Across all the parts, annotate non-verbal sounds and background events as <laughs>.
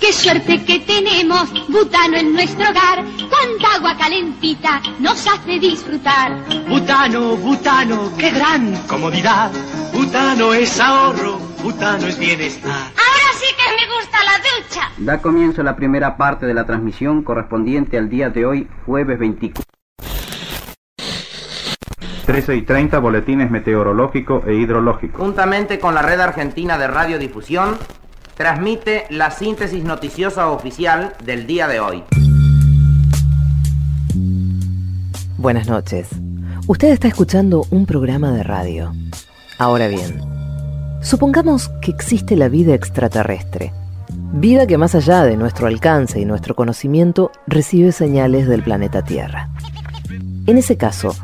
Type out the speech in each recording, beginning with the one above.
Qué suerte que tenemos butano en nuestro hogar. Cuánta agua calentita nos hace disfrutar. Butano, butano, qué gran comodidad. Butano es ahorro, butano es bienestar. Ahora sí que me gusta la ducha. Da comienzo la primera parte de la transmisión correspondiente al día de hoy, jueves 24. 13 y 30 boletines meteorológico e hidrológico. Juntamente con la red argentina de radiodifusión, transmite la síntesis noticiosa oficial del día de hoy. Buenas noches. Usted está escuchando un programa de radio. Ahora bien, supongamos que existe la vida extraterrestre. Vida que más allá de nuestro alcance y nuestro conocimiento recibe señales del planeta Tierra. En ese caso,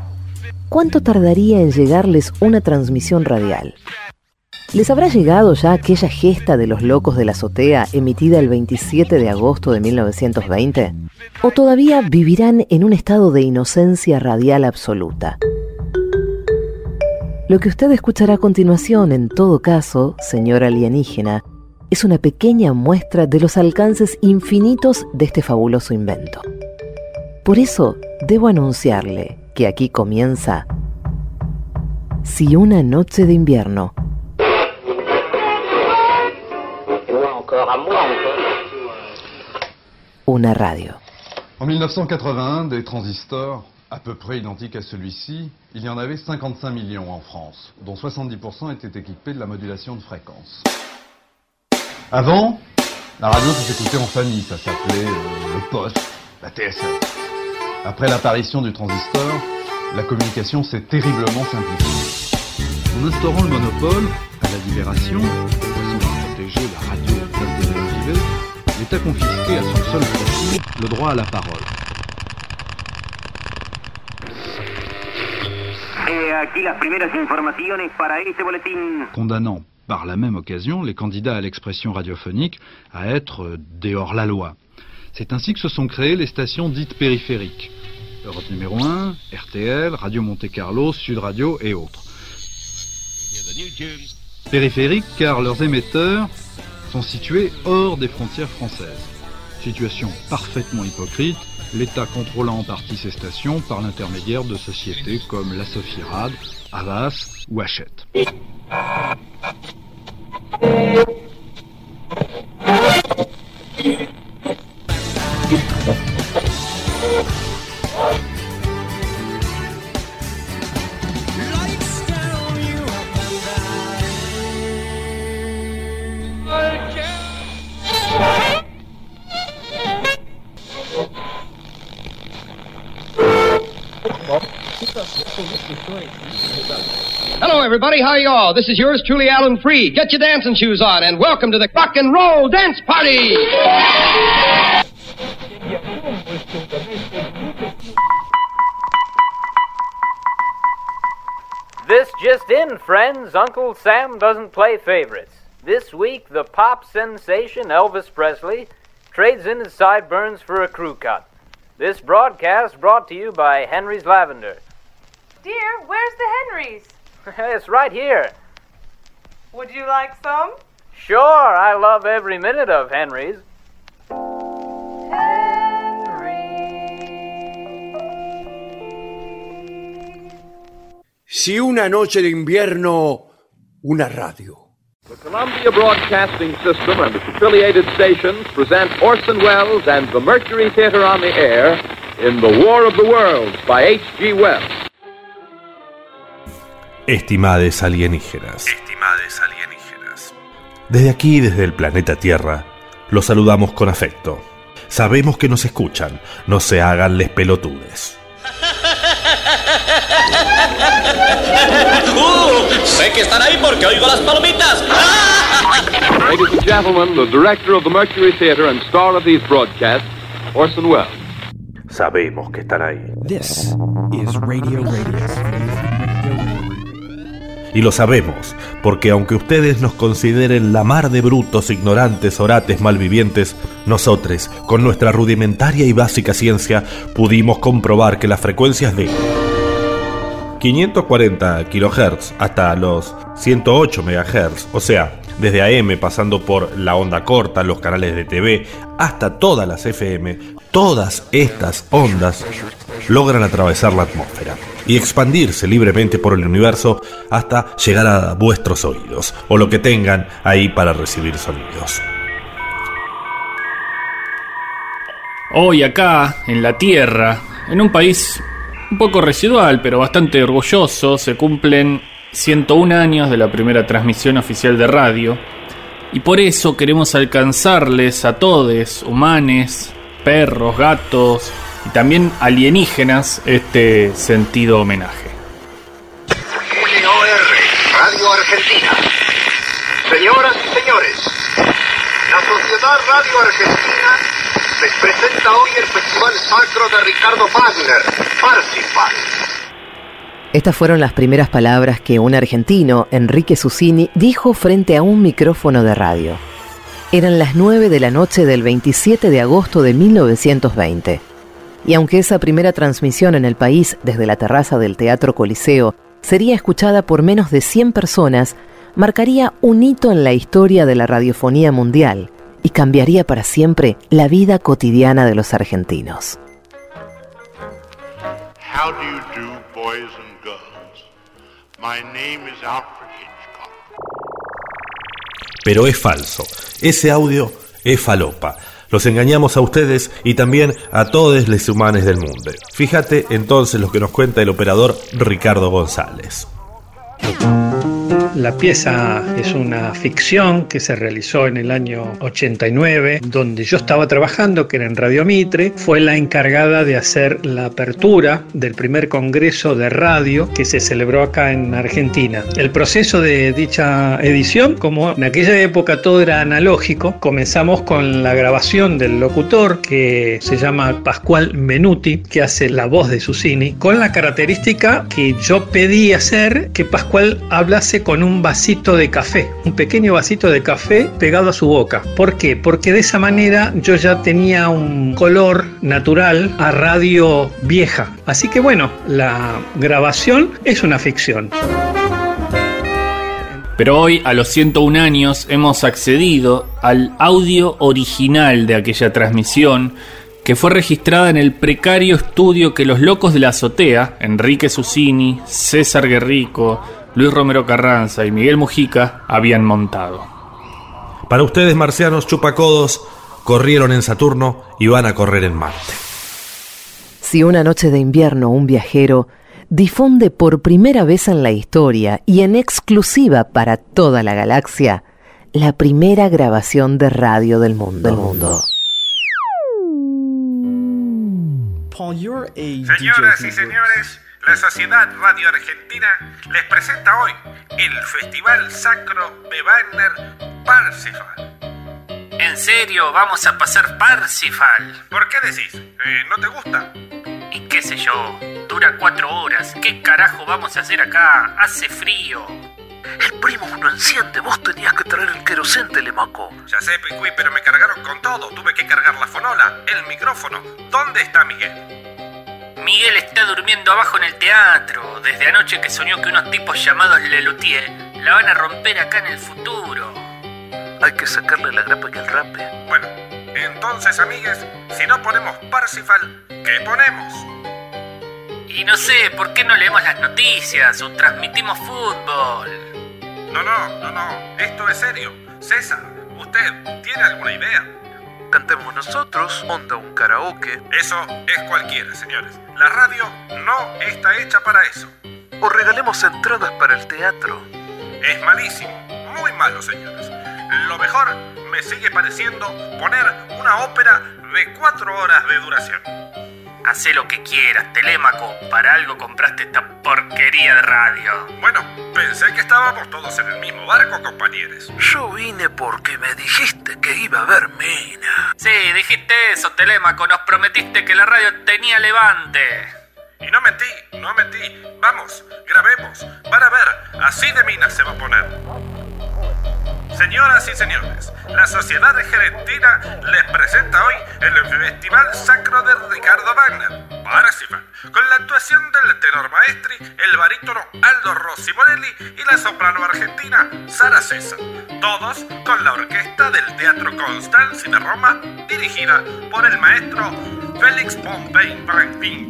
¿cuánto tardaría en llegarles una transmisión radial? ¿Les habrá llegado ya aquella gesta de los locos de la azotea emitida el 27 de agosto de 1920? ¿O todavía vivirán en un estado de inocencia radial absoluta? Lo que usted escuchará a continuación, en todo caso, señor alienígena, es una pequeña muestra de los alcances infinitos de este fabuloso invento. Por eso, debo anunciarle que aquí comienza Si una noche de invierno Una radio. En 1981, des transistors à peu près identiques à celui-ci, il y en avait 55 millions en France, dont 70% étaient équipés de la modulation de fréquence. Avant, la radio s'écoutait en famille, ça s'appelait euh, le poste, la TSF. Après l'apparition du transistor, la communication s'est terriblement simplifiée. En instaurant le monopole à la libération, de façon à protéger la radio l'État confisqué à son seul profit le droit à la parole. Condamnant par la même occasion les candidats à l'expression radiophonique à être euh, des hors-la-loi. C'est ainsi que se sont créées les stations dites périphériques. Europe numéro 1, RTL, Radio Monte Carlo, Sud Radio et autres. Périphériques car leurs émetteurs sont situés hors des frontières françaises. Situation parfaitement hypocrite, l'État contrôlant en partie ces stations par l'intermédiaire de sociétés comme la Sophie-Rad, Havas ou Hachette. Everybody. How you all? This is yours truly, Alan Free. Get your dancing shoes on, and welcome to the rock and roll dance party. This just in, friends. Uncle Sam doesn't play favorites. This week, the pop sensation Elvis Presley trades in his sideburns for a crew cut. This broadcast brought to you by Henry's Lavender. Dear, where's the Henrys? It's right here. Would you like some? Sure, I love every minute of Henry's. Henry. Si una noche de invierno, una radio. The Columbia Broadcasting System and its affiliated stations present Orson Welles and the Mercury Theater on the Air in The War of the Worlds by H.G. Wells. Estimades alienígenas. Estimades alienígenas. Desde aquí, desde el planeta Tierra, los saludamos con afecto. Sabemos que nos escuchan, no se hagan les pelotudes. <laughs> ¡Uh! Sé que están ahí porque oigo las palomitas. <laughs> Ladies and gentlemen, the director of the Mercury Theater and star of these broadcasts, Orson Welles. Sabemos que están ahí. This is Radio Radio. Y lo sabemos, porque aunque ustedes nos consideren la mar de brutos, ignorantes, orates, malvivientes, nosotros, con nuestra rudimentaria y básica ciencia, pudimos comprobar que las frecuencias de 540 kHz hasta los 108 MHz, o sea, desde AM pasando por la onda corta, los canales de TV, hasta todas las FM, todas estas ondas logran atravesar la atmósfera y expandirse libremente por el universo hasta llegar a vuestros oídos o lo que tengan ahí para recibir sonidos. Hoy acá, en la Tierra, en un país un poco residual pero bastante orgulloso, se cumplen 101 años de la primera transmisión oficial de radio y por eso queremos alcanzarles a todos, humanes, perros, gatos y también alienígenas, este sentido homenaje. NOR, Radio Argentina. Señoras y señores, la Sociedad Radio Argentina les presenta hoy el Festival Sacro de Ricardo Wagner, Parsifal. Estas fueron las primeras palabras que un argentino, Enrique Susini, dijo frente a un micrófono de radio. Eran las 9 de la noche del 27 de agosto de 1920. Y aunque esa primera transmisión en el país desde la terraza del Teatro Coliseo sería escuchada por menos de 100 personas, marcaría un hito en la historia de la radiofonía mundial y cambiaría para siempre la vida cotidiana de los argentinos. How do you do, boys and girls? My name is Alfred Hitchcock. Pero es falso. Ese audio es falopa. Los engañamos a ustedes y también a todos los humanos del mundo. Fíjate entonces lo que nos cuenta el operador Ricardo González. La pieza es una ficción que se realizó en el año 89, donde yo estaba trabajando, que era en Radio Mitre, fue la encargada de hacer la apertura del primer congreso de radio que se celebró acá en Argentina. El proceso de dicha edición, como en aquella época todo era analógico, comenzamos con la grabación del locutor que se llama Pascual Menuti, que hace la voz de Susini, con la característica que yo pedí hacer que Pascual hablase con un vasito de café, un pequeño vasito de café pegado a su boca. ¿Por qué? Porque de esa manera yo ya tenía un color natural a radio vieja. Así que bueno, la grabación es una ficción. Pero hoy, a los 101 años, hemos accedido al audio original de aquella transmisión que fue registrada en el precario estudio que los locos de la azotea, Enrique Susini, César Guerrico, Luis Romero Carranza y Miguel Mujica habían montado. Para ustedes, marcianos chupacodos, corrieron en Saturno y van a correr en Marte. Si una noche de invierno un viajero difunde por primera vez en la historia y en exclusiva para toda la galaxia la primera grabación de radio del mundo. Del mundo. Señoras y señores, la Sociedad Radio Argentina les presenta hoy el Festival Sacro de Wagner Parsifal. ¿En serio vamos a pasar Parsifal? ¿Por qué decís? Eh, ¿No te gusta? Y qué sé yo, dura cuatro horas. ¿Qué carajo vamos a hacer acá? Hace frío. El primo no enciende, vos tenías que traer el querosén, Telemaco. Ya sé, Picuí, pero me cargaron con todo. Tuve que cargar la fonola, el micrófono. ¿Dónde está Miguel? Miguel está durmiendo abajo en el teatro. Desde anoche que soñó que unos tipos llamados Lelutier la van a romper acá en el futuro. Hay que sacarle la grapa y el rape. Bueno, entonces, amigues, si no ponemos Parsifal, ¿qué ponemos? Y no sé, ¿por qué no leemos las noticias o transmitimos fútbol? No, no, no, no. Esto es serio. César, ¿usted tiene alguna idea? Cantemos nosotros, onda un karaoke. Eso es cualquiera, señores. La radio no está hecha para eso. O regalemos entradas para el teatro. Es malísimo, muy malo, señores. Lo mejor me sigue pareciendo poner una ópera de cuatro horas de duración. Hacé lo que quieras, Telémaco. Para algo compraste esta porquería de radio. Bueno, pensé que estábamos todos en el mismo barco, compañeros. Yo vine porque me dijiste que iba a haber mina. Sí, dijiste eso, Telémaco. Nos prometiste que la radio tenía levante. Y no mentí, no mentí. Vamos, grabemos. Van a ver, así de minas se va a poner. Señoras y señores, la Sociedad Argentina les presenta hoy el Festival Sacro de Ricardo Wagner, Parsifal, con la actuación del tenor maestri, el barítono Aldo Rossi Morelli y la soprano argentina Sara César, todos con la orquesta del Teatro Constanzi de Roma, dirigida por el maestro Félix Pompey Van Ping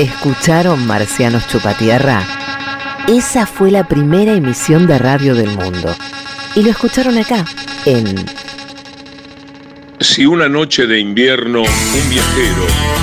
¿Escucharon Marcianos Chupatierra? Esa fue la primera emisión de radio del mundo. Y lo escucharon acá, en Si una noche de invierno un viajero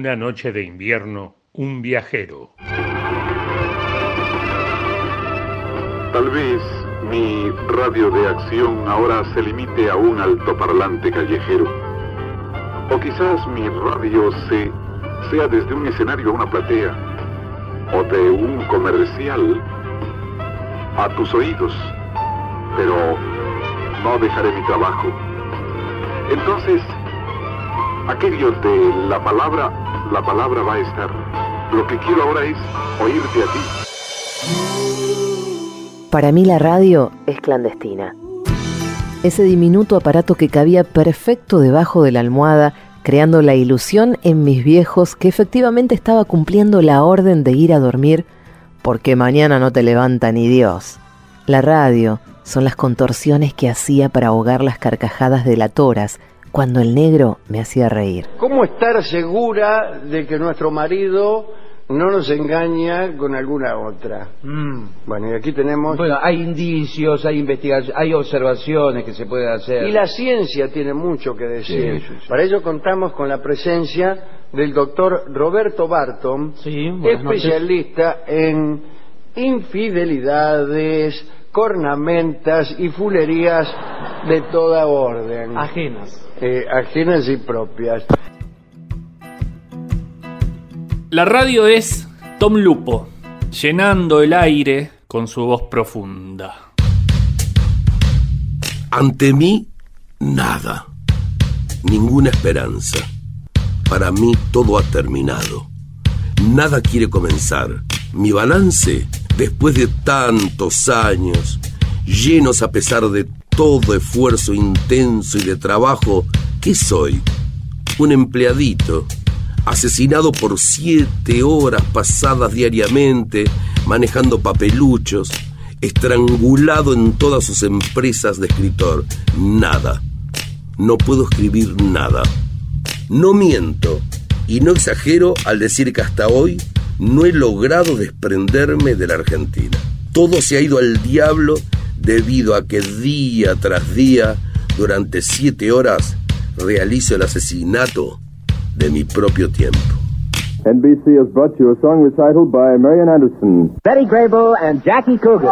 una noche de invierno un viajero. Tal vez mi radio de acción ahora se limite a un altoparlante callejero. O quizás mi radio se, sea desde un escenario a una platea, o de un comercial a tus oídos. Pero no dejaré mi trabajo. Entonces, aquello de la palabra, la palabra va a estar. Lo que quiero ahora es oírte a ti. Para mí la radio es clandestina. Ese diminuto aparato que cabía perfecto debajo de la almohada, creando la ilusión en mis viejos que efectivamente estaba cumpliendo la orden de ir a dormir porque mañana no te levanta ni Dios. La radio son las contorsiones que hacía para ahogar las carcajadas de la toras cuando el negro me hacía reír. ¿Cómo estar segura de que nuestro marido no nos engaña con alguna otra? Bueno, y aquí tenemos... Bueno, hay indicios, hay investigaciones, hay observaciones que se pueden hacer. Y la ciencia tiene mucho que decir. Sí, sí, sí. Para ello contamos con la presencia del doctor Roberto Barton, noches. especialista en infidelidades, cornamentas y fulerías de toda orden. Ajenas. Eh, ajenas y propias. La radio es Tom Lupo, llenando el aire con su voz profunda. Ante mí, nada. Ninguna esperanza. Para mí todo ha terminado. Nada quiere comenzar. Mi balance, después de tantos años, llenos a pesar de todo esfuerzo intenso y de trabajo, ¿qué soy? Un empleadito, asesinado por siete horas pasadas diariamente, manejando papeluchos, estrangulado en todas sus empresas de escritor. Nada. No puedo escribir nada. No miento y no exagero al decir que hasta hoy no he logrado desprenderme de la Argentina. Todo se ha ido al diablo debido a que día tras día, durante siete horas, realizo el asesinato de mi propio tiempo. NBC has brought you a song recital by Marian Anderson. Betty Grable and Jackie Coogan.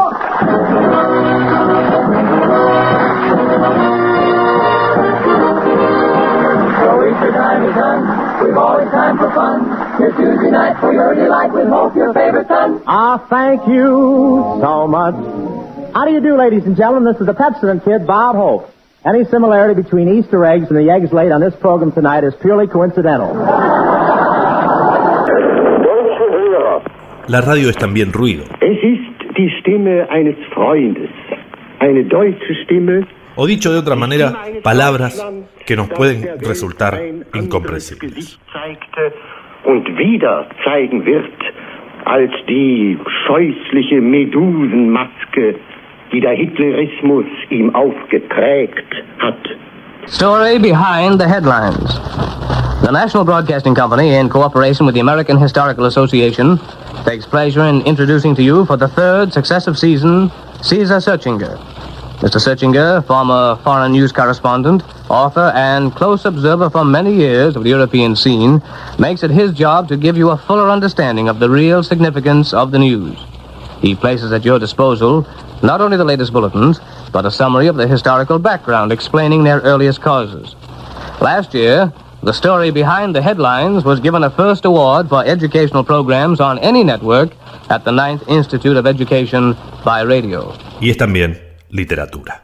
So Easter time is done. We've always time for fun. Your Tuesday night for your delight with Hope, your favorite son. Ah, thank you so much. How do you do, ladies and gentlemen? This is the Pepsodent Kid, Bob Hope. Any similarity between Easter eggs and the eggs laid on this program tonight is purely coincidental. La radio es también ruido. Es ist die Stimme eines Freundes. Eine deutsche Stimme. O dicho de otra manera, palabras que nos pueden resultar incomprensibles. zeigte und wieder zeigen wird als die scheußliche Medusenmaske, die der Hitlerismus ihm aufgeprägt hat. Story behind the headlines. The National Broadcasting Company, in cooperation with the American Historical Association, takes pleasure in introducing to you for the third successive season Caesar Searchinger. Mr. Searchinger, former foreign news correspondent, author, and close observer for many years of the European scene, makes it his job to give you a fuller understanding of the real significance of the news. He places at your disposal not only the latest bulletins, but a summary of the historical background explaining their earliest causes. Last year, the story behind the headlines was given a first award for educational programs on any network at the Ninth Institute of Education by radio. Y es también literatura.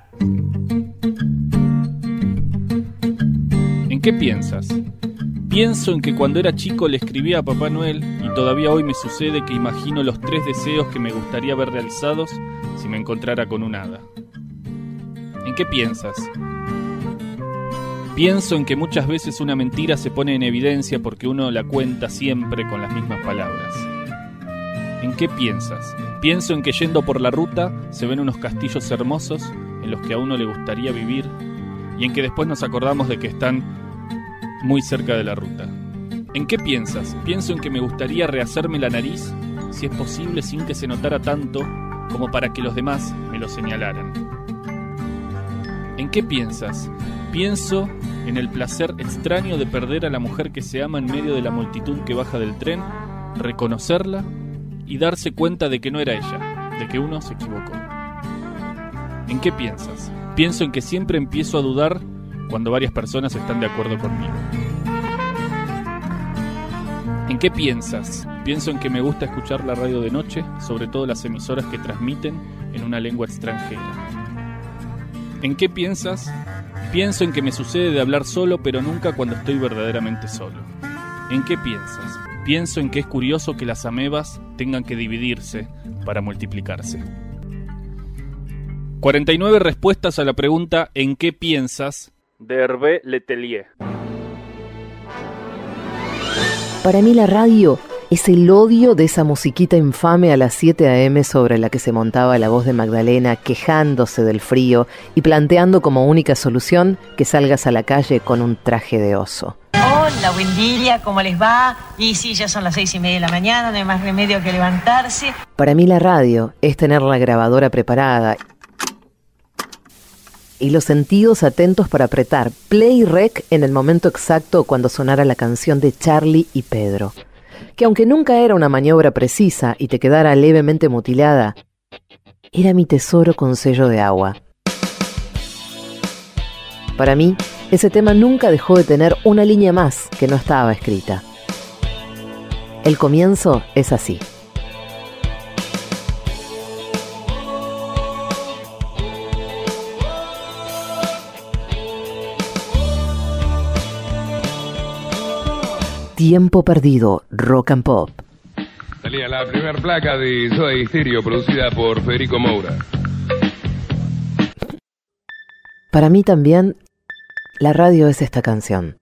¿En qué piensas? Pienso en que cuando era chico le escribía a Papá Noel y todavía hoy me sucede que imagino los tres deseos que me gustaría ver realizados si me encontrara con un hada. ¿En qué piensas? Pienso en que muchas veces una mentira se pone en evidencia porque uno la cuenta siempre con las mismas palabras. ¿En qué piensas? Pienso en que yendo por la ruta se ven unos castillos hermosos en los que a uno le gustaría vivir y en que después nos acordamos de que están muy cerca de la ruta. ¿En qué piensas? Pienso en que me gustaría rehacerme la nariz, si es posible sin que se notara tanto como para que los demás me lo señalaran. ¿En qué piensas? Pienso en el placer extraño de perder a la mujer que se ama en medio de la multitud que baja del tren, reconocerla y darse cuenta de que no era ella, de que uno se equivocó. ¿En qué piensas? Pienso en que siempre empiezo a dudar cuando varias personas están de acuerdo conmigo. ¿En qué piensas? Pienso en que me gusta escuchar la radio de noche, sobre todo las emisoras que transmiten en una lengua extranjera. ¿En qué piensas? Pienso en que me sucede de hablar solo, pero nunca cuando estoy verdaderamente solo. ¿En qué piensas? Pienso en que es curioso que las amebas tengan que dividirse para multiplicarse. 49 respuestas a la pregunta ¿En qué piensas? De Hervé Letelier. Para mí la radio es el odio de esa musiquita infame a las 7 a.m. sobre la que se montaba la voz de Magdalena quejándose del frío y planteando como única solución que salgas a la calle con un traje de oso. Hola, buen día, ¿cómo les va? Y sí, ya son las seis y media de la mañana, no hay más remedio que levantarse. Para mí la radio es tener la grabadora preparada y los sentidos atentos para apretar play rec en el momento exacto cuando sonara la canción de Charlie y Pedro. Que aunque nunca era una maniobra precisa y te quedara levemente mutilada, era mi tesoro con sello de agua. Para mí, ese tema nunca dejó de tener una línea más que no estaba escrita. El comienzo es así. Tiempo perdido, rock and pop. Salía la primera placa de Soda Stereo producida por Federico Moura. Para mí también, la radio es esta canción.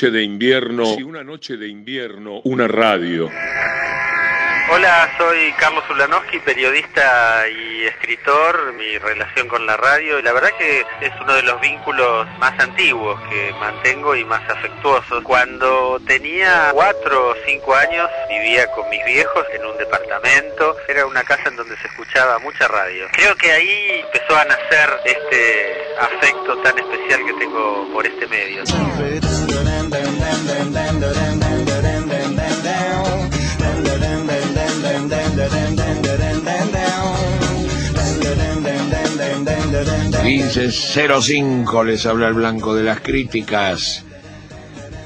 Noche de invierno, si una noche de invierno, una radio. Hola, soy Carlos Ulanowski, periodista y escritor. Mi relación con la radio, la verdad que es uno de los vínculos más antiguos que mantengo y más afectuosos. Cuando tenía cuatro o cinco años, vivía con mis viejos en un departamento. Era una casa en donde se escuchaba mucha radio. Creo que ahí empezó a nacer este afecto tan especial que tengo por este medio. Dice 05 les habla el blanco de las críticas.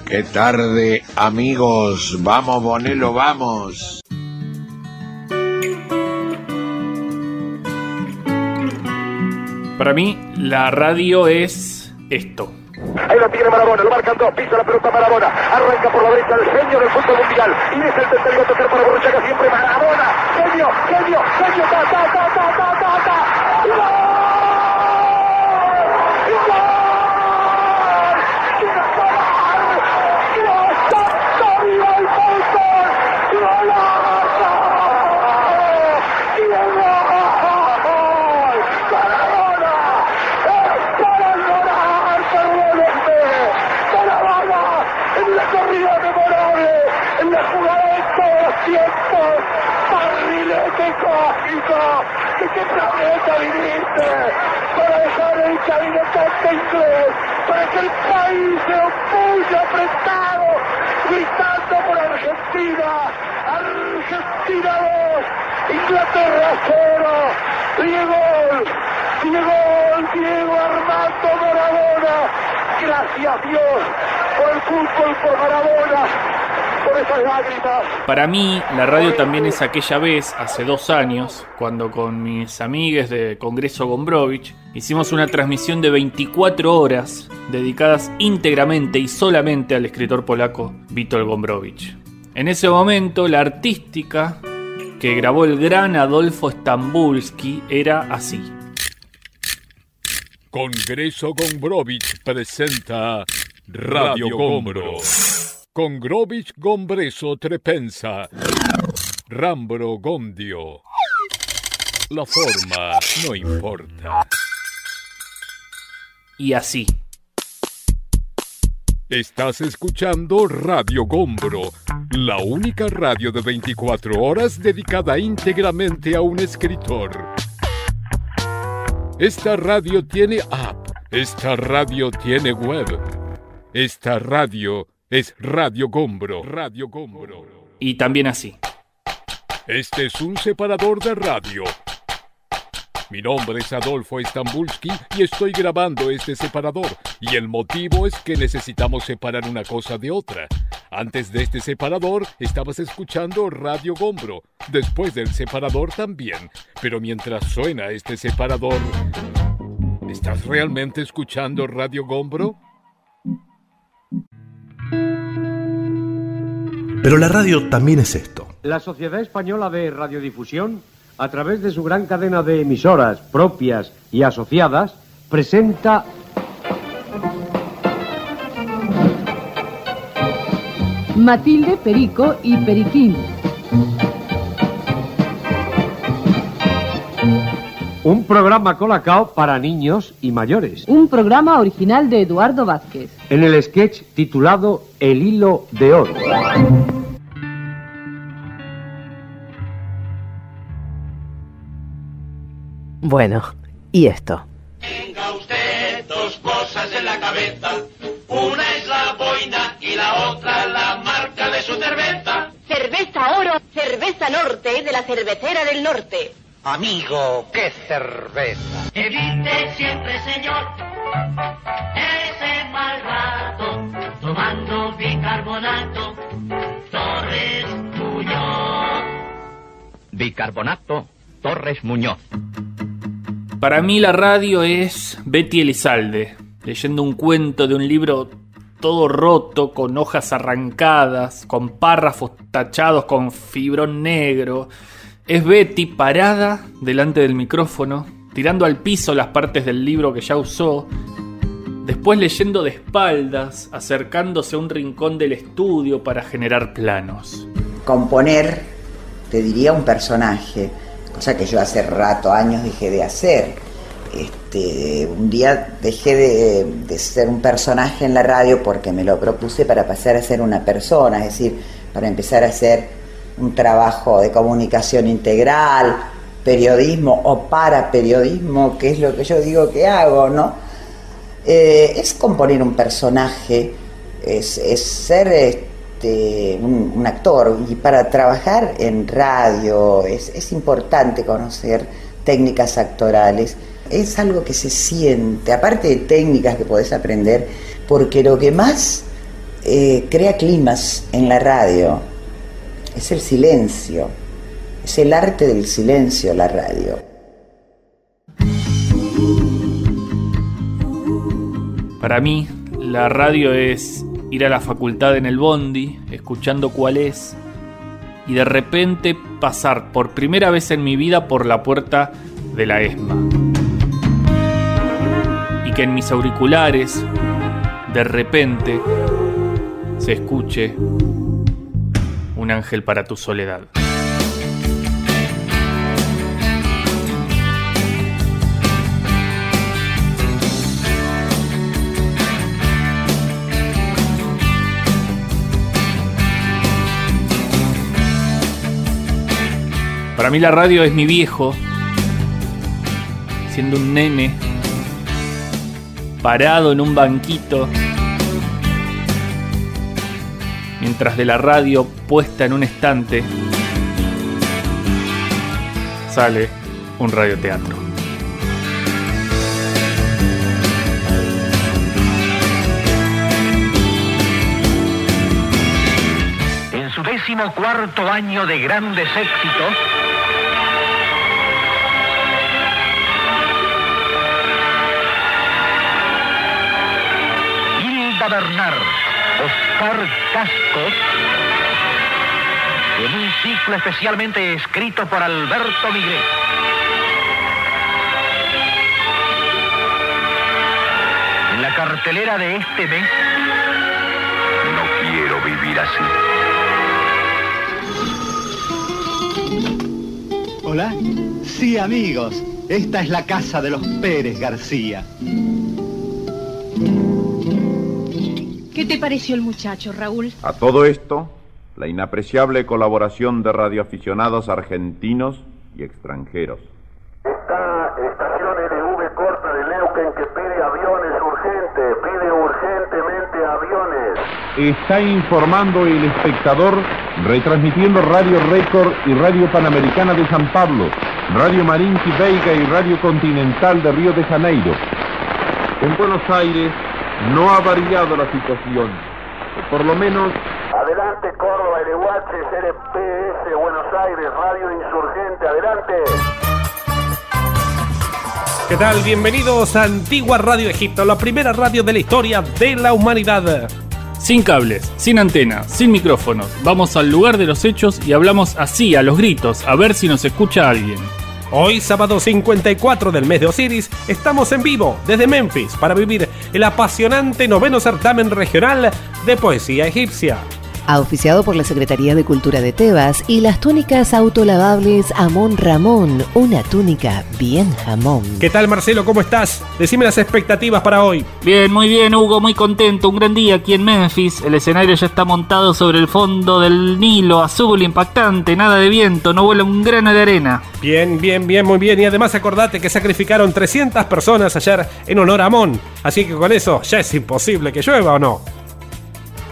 Qué tarde, amigos. Vamos, Bonelo, vamos. Para mí, la radio es esto. Ahí lo tiene Marabona, lo marcan dos, pisa la pelota Marabona, arranca por la derecha el genio del fútbol mundial y es el tercero a tocar para Borruchaga siempre Marabona, genio, genio, genio, ta, ta, ta, ta, ta, ta, ta. ¡Gol! en la corrida memorable, en la jugada de todos los tiempos, barrilete cósmico, ¿de qué planeta viniste? Para dejar el cabinetante inglés, para que el país se opulle apretado, gritando por Argentina, Argentina 2, Inglaterra 0, Diego, Diego, Diego Armando Maradona, gracias Dios por el fútbol, por Maradona. Para mí, la radio también es aquella vez, hace dos años, cuando con mis amigues de Congreso Gombrowicz hicimos una transmisión de 24 horas dedicadas íntegramente y solamente al escritor polaco Witold Gombrowicz. En ese momento, la artística que grabó el gran Adolfo Stambulski era así. Congreso Gombrowicz presenta Radio Gombro. Gombrowicz Gombreso Trepensa. Rambro Gondio. La forma no importa. Y así. Estás escuchando Radio Gombro, la única radio de 24 horas dedicada íntegramente a un escritor. Esta radio tiene app, esta radio tiene web, esta radio es Radio Gombro, Radio Gombro. Y también así. Este es un separador de radio. Mi nombre es Adolfo Stambulski y estoy grabando este separador. Y el motivo es que necesitamos separar una cosa de otra. Antes de este separador estabas escuchando Radio Gombro. Después del separador también. Pero mientras suena este separador, ¿estás realmente escuchando Radio Gombro? Pero la radio también es esto. La Sociedad Española de Radiodifusión, a través de su gran cadena de emisoras propias y asociadas, presenta Matilde, Perico y Periquín. Un programa colacao para niños y mayores. Un programa original de Eduardo Vázquez. En el sketch titulado El hilo de oro. Bueno, ¿y esto? Tenga usted dos cosas en la cabeza. Una es la boina y la otra la marca de su cerveza. Cerveza Oro, cerveza Norte de la cervecera del norte. Amigo, qué cerveza. Evite siempre, señor, ese mal rato, tomando bicarbonato, Torres Muñoz. Bicarbonato Torres Muñoz. Para mí la radio es Betty Elizalde, leyendo un cuento de un libro todo roto, con hojas arrancadas, con párrafos tachados con fibrón negro. Es Betty parada delante del micrófono, tirando al piso las partes del libro que ya usó, después leyendo de espaldas, acercándose a un rincón del estudio para generar planos. Componer, te diría, un personaje, cosa que yo hace rato, años dejé de hacer. Este, un día dejé de, de ser un personaje en la radio porque me lo propuse para pasar a ser una persona, es decir, para empezar a hacer un trabajo de comunicación integral, periodismo o para periodismo, que es lo que yo digo que hago, ¿no? Eh, es componer un personaje, es, ser este, un, un actor y para trabajar en radio es, es importante conocer técnicas actorales, es algo que se siente, aparte de técnicas que podés aprender, porque lo que más eh, crea climas en la radio es el silencio, es el arte del silencio la radio. Para mí, la radio es ir a la facultad en el bondi, escuchando cuál es, y de repente pasar por primera vez en mi vida por la puerta de la ESMA. Y que en mis auriculares, de repente, se escuche un ángel para tu soledad. Para mí la radio es mi viejo, siendo un nene, parado en un banquito, mientras de la radio puesta en un estante sale un radioteatro. En su décimo cuarto año de grandes éxitos, Hilda Bernard, Oscar Cascos, en un ciclo especialmente escrito por Alberto Miguel. En la cartelera de este mes, no quiero vivir así. Hola. Sí, amigos. Esta es la casa de los Pérez García. ¿Qué te pareció el muchacho, Raúl? A todo esto, la inapreciable colaboración de radioaficionados argentinos y extranjeros. Esta estación NV corta de Neuquén que pide aviones urgente, pide urgentemente aviones. Está informando el espectador, retransmitiendo Radio Récord y Radio Panamericana de San Pablo, Radio Marinki Veiga y Radio Continental de Río de Janeiro. En Buenos Aires no ha variado la situación. Por lo menos Adelante Córdoba, LUH, RPS, Buenos Aires, Radio Insurgente, adelante. ¿Qué tal? Bienvenidos a Antigua Radio Egipto, la primera radio de la historia de la humanidad. Sin cables, sin antena, sin micrófonos. Vamos al lugar de los hechos y hablamos así, a los gritos, a ver si nos escucha alguien. Hoy, sábado 54 del mes de Osiris, estamos en vivo desde Memphis para vivir el apasionante noveno certamen regional de poesía egipcia. Auspiciado por la Secretaría de Cultura de Tebas y las túnicas autolavables Amón Ramón, una túnica bien jamón. ¿Qué tal Marcelo? ¿Cómo estás? Decime las expectativas para hoy. Bien, muy bien, Hugo, muy contento. Un gran día aquí en Memphis. El escenario ya está montado sobre el fondo del Nilo, azul, impactante, nada de viento, no vuela un grano de arena. Bien, bien, bien, muy bien. Y además acordate que sacrificaron 300 personas ayer en honor a Amón. Así que con eso ya es imposible que llueva o no.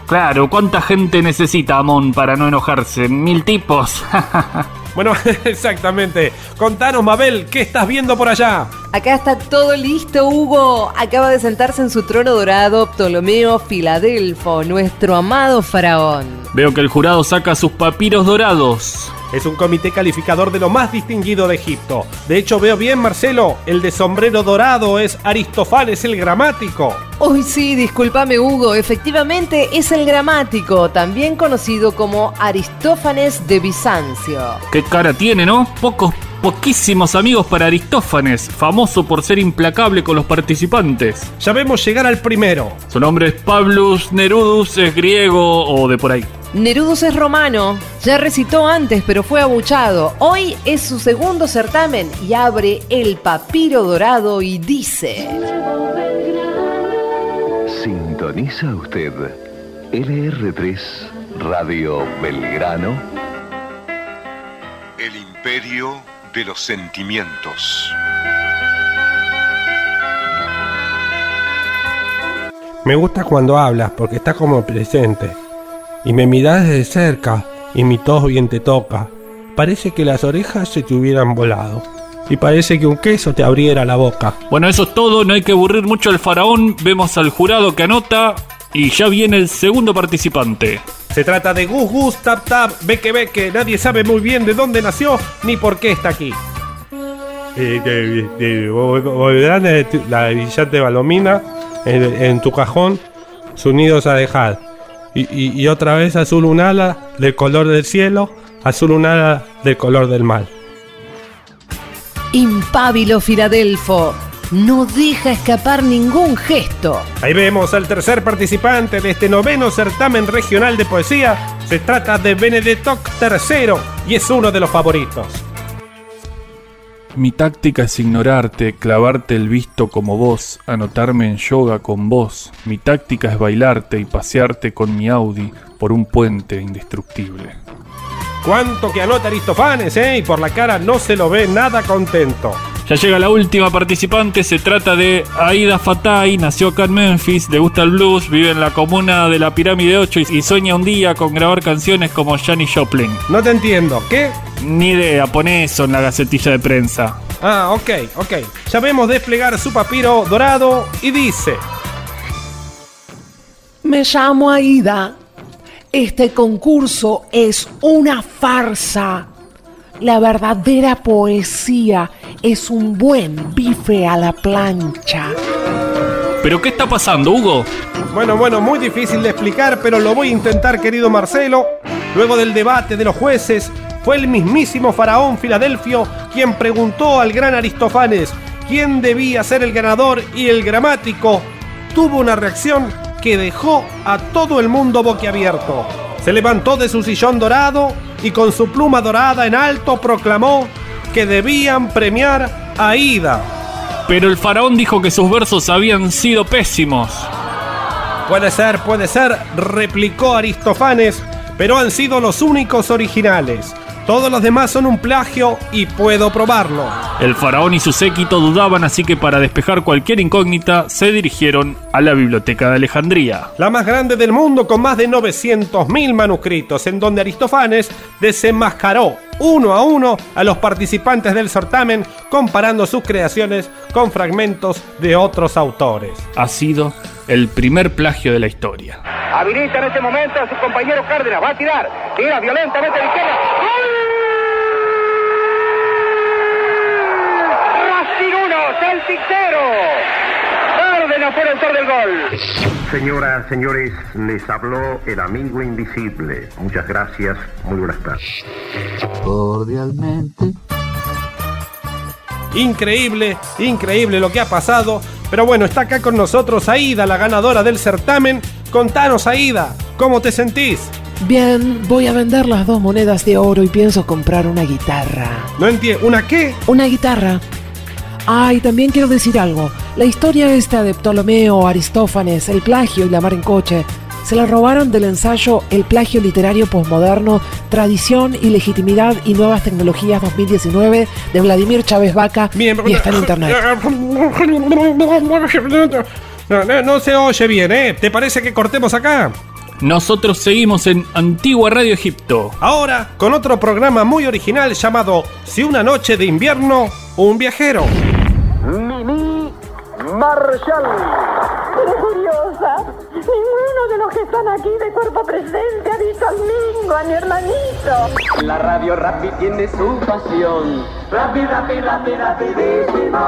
Claro, ¿cuánta gente necesita Amón para no enojarse? Mil tipos. <laughs> Bueno, <laughs> exactamente. Contanos, Mabel, ¿qué estás viendo por allá? Acá está todo listo, Hugo. Acaba de sentarse en su trono dorado Ptolomeo Filadelfo, nuestro amado faraón. Veo que el jurado saca sus papiros dorados. Es un comité calificador de lo más distinguido de Egipto. De hecho, veo bien, Marcelo, el de sombrero dorado es Aristófanes el gramático. Uy, sí, discúlpame, Hugo. Efectivamente es el gramático, también conocido como Aristófanes de Bizancio. Qué cara tiene, ¿no? Pocos poquísimos amigos para Aristófanes, famoso por ser implacable con los participantes. Ya vemos llegar al primero. Su nombre es Pablus Nerudus, es griego o de por ahí. Nerudos es romano, ya recitó antes pero fue abuchado. Hoy es su segundo certamen y abre el papiro dorado y dice... Sintoniza usted LR3 Radio Belgrano. El imperio de los sentimientos. Me gusta cuando hablas porque estás como presente. Y me miras desde cerca y mi tos bien te toca. Parece que las orejas se te hubieran volado. Y parece que un queso te abriera la boca. Bueno, eso es todo, no hay que aburrir mucho al faraón. Vemos al jurado que anota y ya viene el segundo participante. Se trata de Gus Gus Tap Tap Beque Beque. Nadie sabe muy bien de dónde nació ni por qué está aquí. Eh, volverán tu- la brillante balomina en, en tu cajón, sus nidos a dejar. Y, y- y otra vez azul un ala del color del cielo, azul un ala del color del mal. Impábilo Filadelfo, no deja escapar ningún gesto. Ahí vemos al tercer participante de este noveno certamen regional de poesía. Se trata de Benedetto III y es uno de los favoritos. Mi táctica es ignorarte, clavarte el visto como vos, anotarme en yoga con vos. Mi táctica es bailarte y pasearte con mi Audi por un puente indestructible. Cuánto que anota Aristofanes, ¿eh? Y por la cara no se lo ve nada contento. Ya llega la última participante, se trata de Aida Fatai, nació acá en Memphis, le gusta el blues, vive en la comuna de la Pirámide 8 y, y sueña un día con grabar canciones como Janis Joplin. No te entiendo, ¿qué? Ni idea, pone eso en la gacetilla de prensa. Ah, ok, ok. Ya vemos desplegar su papiro dorado y dice... Me llamo Aida. Este concurso es una farsa. La verdadera poesía es un buen bife a la plancha. ¿Pero qué está pasando, Hugo? Bueno, bueno, muy difícil de explicar, pero lo voy a intentar, querido Marcelo. Luego del debate de los jueces, fue el mismísimo faraón Filadelfio quien preguntó al gran Aristófanes quién debía ser el ganador y el gramático tuvo una reacción que dejó a todo el mundo boquiabierto. Se levantó de su sillón dorado y con su pluma dorada en alto proclamó que debían premiar a Ida. Pero el faraón dijo que sus versos habían sido pésimos. Puede ser, puede ser, replicó Aristofanes, pero han sido los únicos originales. Todos los demás son un plagio y puedo probarlo. El faraón y su séquito dudaban, así que para despejar cualquier incógnita se dirigieron a la biblioteca de Alejandría. La más grande del mundo con más de 900.000 manuscritos, en donde Aristofanes desenmascaró uno a uno a los participantes del certamen, comparando sus creaciones con fragmentos de otros autores. Ha sido el primer plagio de la historia. Habilita en este momento a su compañero Cárdenas. Va a tirar. Tira violentamente a la izquierda. ¡Gol! 1, Celtic 0. Cárdenas fue el autor del gol. Señoras, señores, les habló el amigo invisible. Muchas gracias, muy buenas tardes. Cordialmente. Increíble, increíble lo que ha pasado. Pero bueno, está acá con nosotros Aida, la ganadora del certamen. Contanos, Aida, ¿cómo te sentís? Bien, voy a vender las dos monedas de oro y pienso comprar una guitarra. No entiendo, ¿una qué? Una guitarra. Ah, y también quiero decir algo. La historia esta de Ptolomeo, Aristófanes, el plagio y la mar en coche, se la robaron del ensayo El plagio literario posmoderno, tradición y legitimidad y nuevas tecnologías 2019 de Vladimir Chávez Vaca y está en <laughs> internet. No, no, no se oye bien, ¿eh? ¿Te parece que cortemos acá? Nosotros seguimos en Antigua Radio Egipto. Ahora, con otro programa muy original llamado Si una noche de invierno, un viajero. Marshall. Curiosa. Ninguno de los que están aquí de cuerpo presente ha visto al Mingo, a mi hermanito. La radio Rappi tiene su pasión. Rappi, Rappi, Rappi, rapidísima.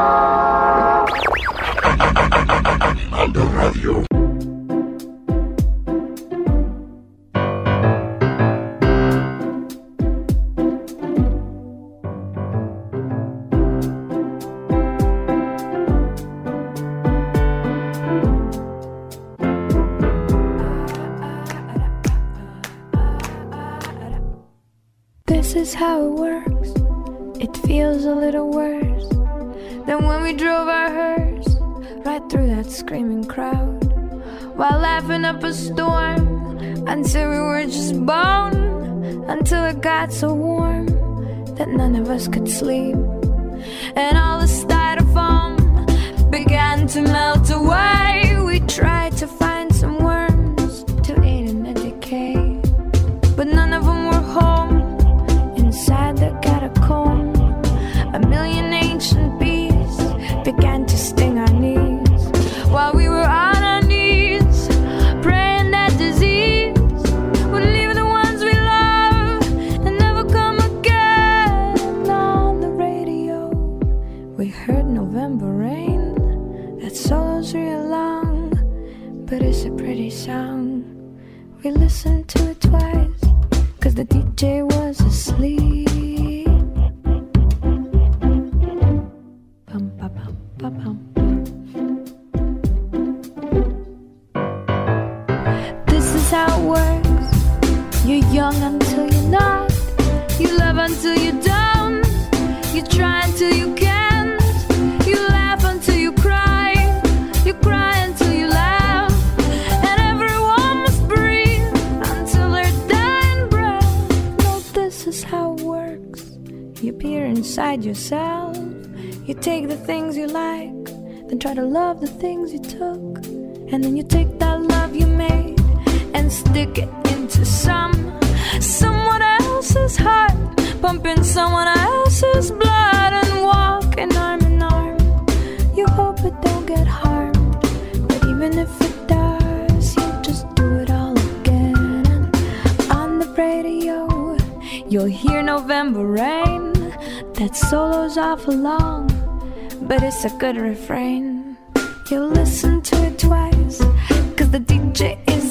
Radio. Is how it works. It feels a little worse than when we drove our hearse right through that screaming crowd. While laughing up a storm until we were just bone until it got so warm that none of us could sleep. And all the styrofoam began to melt away. We tried to find a million yourself. You take the things you like, then try to love the things you took. And then you take that love you made and stick it into some someone else's heart, pumping someone else's blood and walking arm in arm. You hope it don't get harmed, but even if it does, you just do it all again. On the radio, you'll hear November rain. That solo's awful long, but it's a good refrain. You'll listen to it twice, cause the DJ is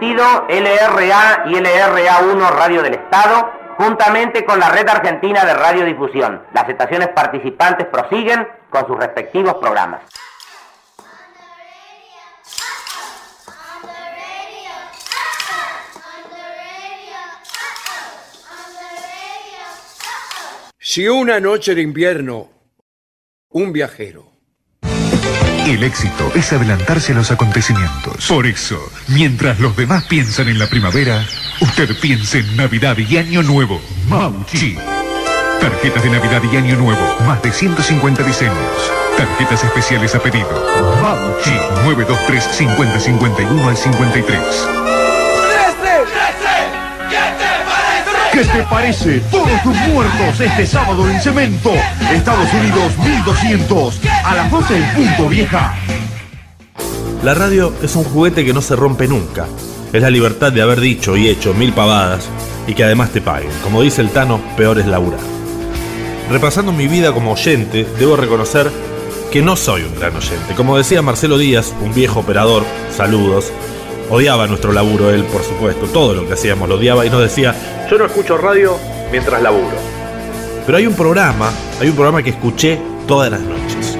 LRA y LRA1 Radio del Estado juntamente con la Red Argentina de Radiodifusión. Las estaciones participantes prosiguen con sus respectivos programas. Si una noche de invierno, un viajero El éxito es adelantarse a los acontecimientos. Por eso, mientras los demás piensan en la primavera, usted piensa en Navidad y Año Nuevo. Mauchi. Tarjetas de Navidad y Año Nuevo. Más de 150 diseños. Tarjetas especiales a pedido. Mauchi. 923 5051 al 53. ¿Qué te parece? Todos tus muertos este sábado en Cemento. Estados Unidos 1200. A las 12 en punto, vieja. La radio es un juguete que no se rompe nunca. Es la libertad de haber dicho y hecho mil pavadas y que además te paguen. Como dice el Tano, peor es laburar. Repasando mi vida como oyente, debo reconocer que no soy un gran oyente. Como decía Marcelo Díaz, un viejo operador, saludos, odiaba nuestro laburo, él por supuesto, todo lo que hacíamos lo odiaba y nos decía, yo no escucho radio mientras laburo. Pero hay un programa, hay un programa que escuché todas las noches.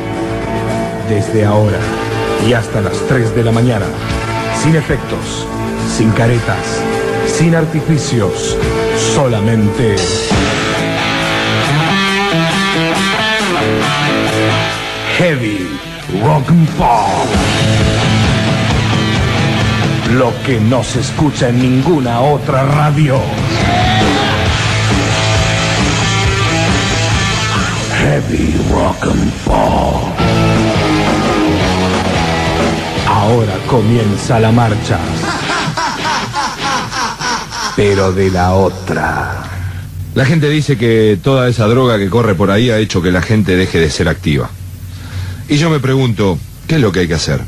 Desde ahora y hasta las 3 de la mañana, sin efectos, sin caretas, sin artificios, solamente Heavy Rock and Pop. Lo que no se escucha en ninguna otra radio. Heavy Rock and. Ahora comienza la marcha. pero de la otra. La gente dice que toda esa droga que corre por ahí ha hecho que la gente deje de ser activa. Y yo me pregunto, ¿qué es lo que hay que hacer?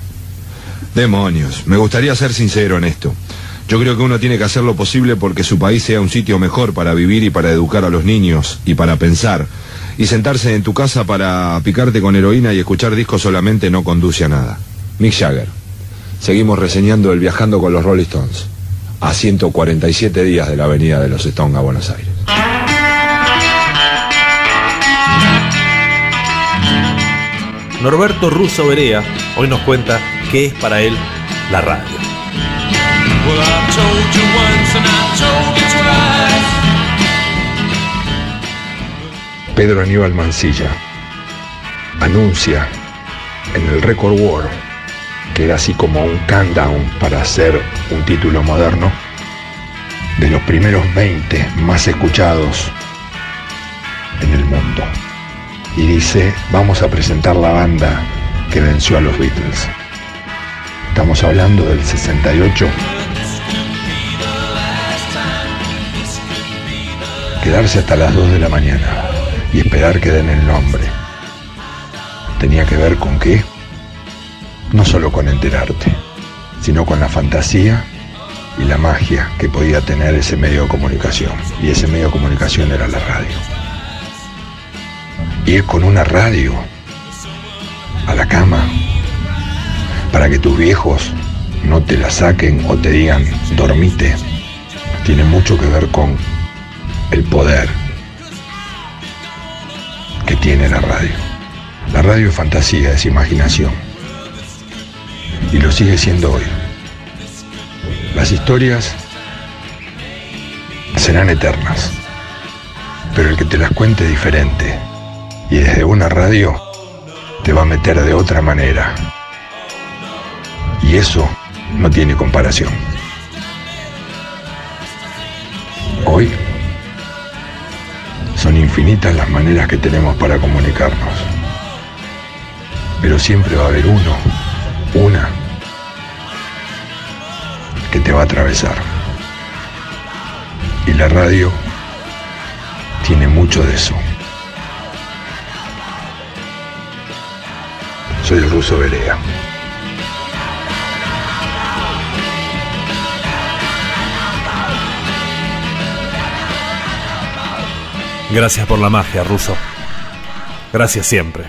Demonios, me gustaría ser sincero en esto. Yo creo que uno tiene que hacer lo posible porque su país sea un sitio mejor para vivir y para educar a los niños y para pensar. Y sentarse en tu casa para picarte con heroína y escuchar discos solamente no conduce a nada. Mick Jagger. Seguimos reseñando el Viajando con los Rolling Stones. A 147 días de la avenida de los Stones a Buenos Aires. Norberto Russo Berea hoy nos cuenta qué es para él la radio. Pedro Aníbal Mancilla anuncia en el Record War, que era así como un countdown para hacer un título moderno, de los primeros 20 más escuchados en el mundo. Y dice, vamos a presentar la banda que venció a los Beatles. Estamos hablando del 68. Quedarse hasta las 2 de la mañana y esperar que den el nombre. Tenía que ver con qué? No solo con enterarte, sino con la fantasía y la magia que podía tener ese medio de comunicación. Y ese medio de comunicación era la radio. Ir con una radio a la cama para que tus viejos no te la saquen o te digan dormite, tiene mucho que ver con el poder que tiene la radio. La radio es fantasía, es imaginación. Y lo sigue siendo hoy. Las historias serán eternas, pero el que te las cuente diferente y desde una radio te va a meter de otra manera. Y eso no tiene comparación. Hoy son infinitas las maneras que tenemos para comunicarnos. Pero siempre va a haber uno, una, que te va a atravesar. Y la radio tiene mucho de eso. Soy el ruso Berea. Gracias por la magia, Ruso. Gracias siempre.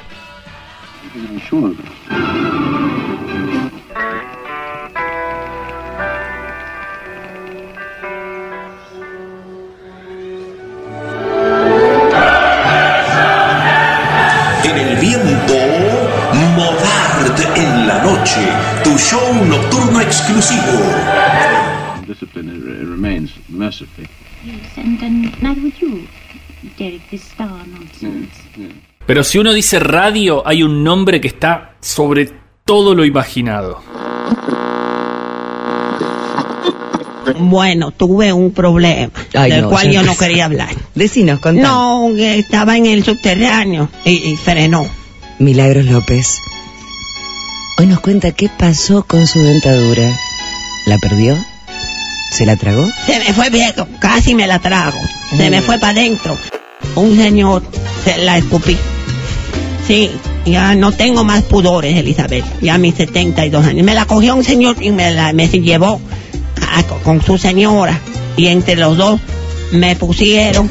En el viento, Modart en la noche, tu show nocturno exclusivo. Discipline uh, remains mercifully. Yes, and, and neither would you, Derek, this star nonsense. Pero si uno dice radio, hay un nombre que está sobre todo lo imaginado. <laughs> Bueno, tuve un problema Ay, del no, cual yo no quería hablar. <laughs> Decinos, contá. No, que estaba en el subterráneo y, y frenó. Milagros López. Hoy nos cuenta qué pasó con su dentadura. ¿La perdió? ¿Se la tragó? Se me fue viejo, casi me la trago. Se Mm. me fue para adentro. Un señor se la escupí. Sí, ya no tengo más pudores, Elizabeth. Ya mis 72 años. Me la cogió un señor y me la me llevó a- con- con su señora. Y entre los dos me pusieron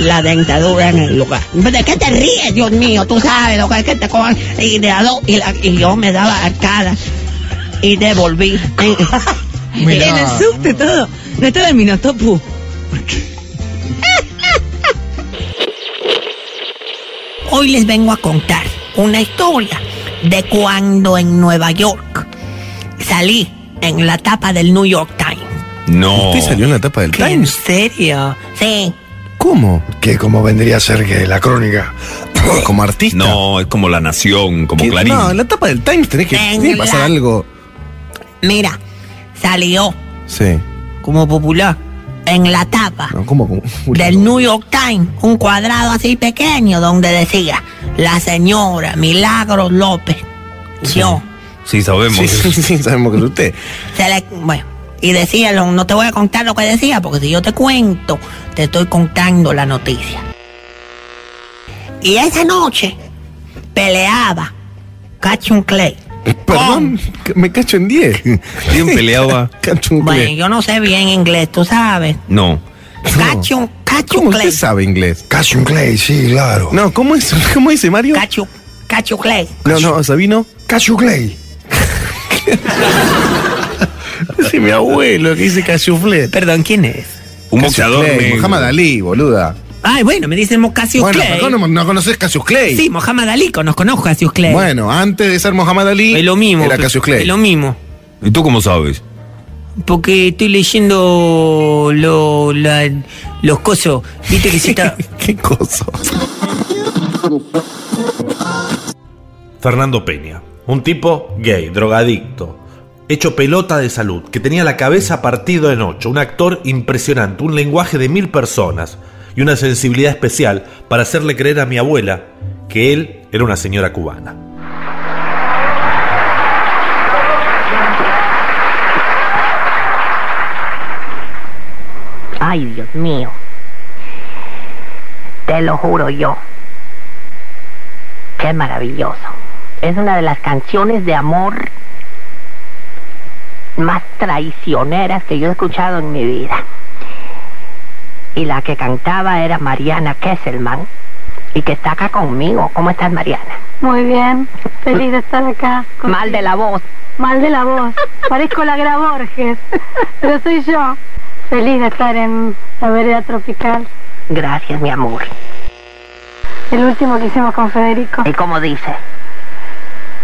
la dentadura en el lugar. ¿De qué te ríes, Dios mío? Tú sabes lo que es que te cojan y, de y, la- y yo me daba arcada y devolví. <laughs> En el subte todo. No estaba el Minotopu. Hoy les vengo a contar una historia de cuando en Nueva York salí en la tapa del New York Times. No. ¿Usted salió en la tapa del ¿En Times? serio? Sí. ¿Cómo? Que como vendría a ser que la crónica. Como artista. No, es como La Nación, como ¿Qué? Clarín. No, en la tapa del Times tenés que, En tiene que pasar la- algo. Mira, salió Sí. como popular en la tapa No, ¿cómo? cómo? del New York Times un cuadrado así pequeño donde decía la señora Milagros López. Yo. Sí, sabemos. Sí, sí, sí, sabemos que es usted. Se le- bueno, Y decía, no te voy a contar lo que decía, porque si yo te cuento, te estoy contando la noticia. Y esa noche peleaba Cachun Clay. Perdón, que me cacho en 10. ¿Quién peleaba? Cacho en Bueno, yo no sé bien inglés, tú sabes. No. Cachun, Cachun ¿Cómo Clay. usted sabe inglés? Cassius Clay, sí, claro. No, ¿cómo es? <laughs> ¿Cómo dice Mario? Cachu, Cachu Clay. No, no, Sabino. Cassius Clay. Es mi abuelo que dice cachuflet. Perdón, ¿quién es? Un boxeador. Muhammad Ali, boluda. Ay, bueno, me dicen Cassius Bueno, Clay. pero no, no conoces Cassius Clay. Sí, Mohamed Ali, conozco, conozco Cassius Clay. Bueno, antes de ser Mohamed Ali, es lo mismo. era Cassius Clay. Es lo mismo. ¿Y tú cómo sabes? Porque estoy leyendo lo, la- los cosos. Viste que se está. <laughs> ¿Qué cosa? Fernando Peña, un tipo gay, drogadicto, hecho pelota de salud, que tenía la cabeza partido en ocho, un actor impresionante, un lenguaje de mil personas y una sensibilidad especial para hacerle creer a mi abuela que él era una señora cubana. Ay, Dios mío. Te lo juro yo. Qué maravilloso. Es una de las canciones de amor más traicioneras que yo he escuchado en mi vida. Y la que cantaba era Mariana Kesselman y que está acá conmigo. ¿Cómo estás, Mariana? Muy bien, feliz de estar acá. Mal de la voz. Mal de la voz. Parezco la Gra Borges, pero soy yo. Feliz de estar en la vereda tropical. Gracias, mi amor. El último que hicimos con Federico. ¿Y cómo dice?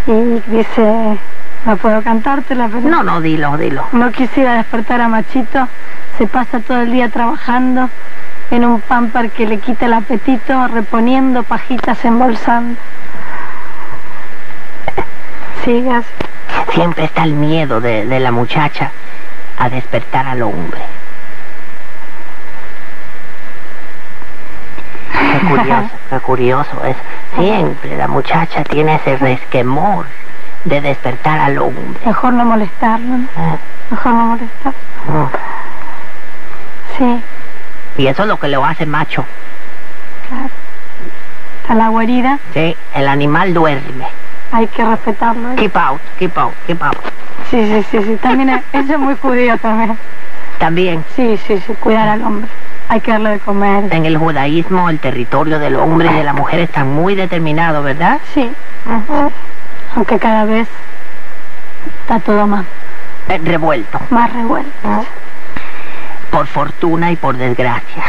Y dice, no puedo cantártela, pero... No, no, dilo, dilo. No quisiera despertar a Machito. Se pasa todo el día trabajando en un pamper que le quita el apetito, reponiendo pajitas, embolsando. Sigas. Siempre está el miedo de, de la muchacha a despertar al hombre. Qué curioso, qué curioso es. Siempre la muchacha tiene ese resquemor de despertar al hombre. Mejor no molestarlo. ¿no? Ah, Mejor no molestarlo. mm. Sí, Y eso es lo que lo hace macho. claro. Está la guarida, Sí, el animal duerme. hay que respetarlo. ¿eh? Keep out, keep out, keep out. Sí, sí, sí, sí. También es, <laughs> eso es muy judío también. También. Sí, sí, sí. Cuidar al hombre. Hay que darle de comer. En el judaísmo el territorio del hombre y de la mujer está muy determinado, ¿verdad? Sí. Aunque cada vez está todo más, Eh, revuelto. más revuelto. Por fortuna y por desgracia.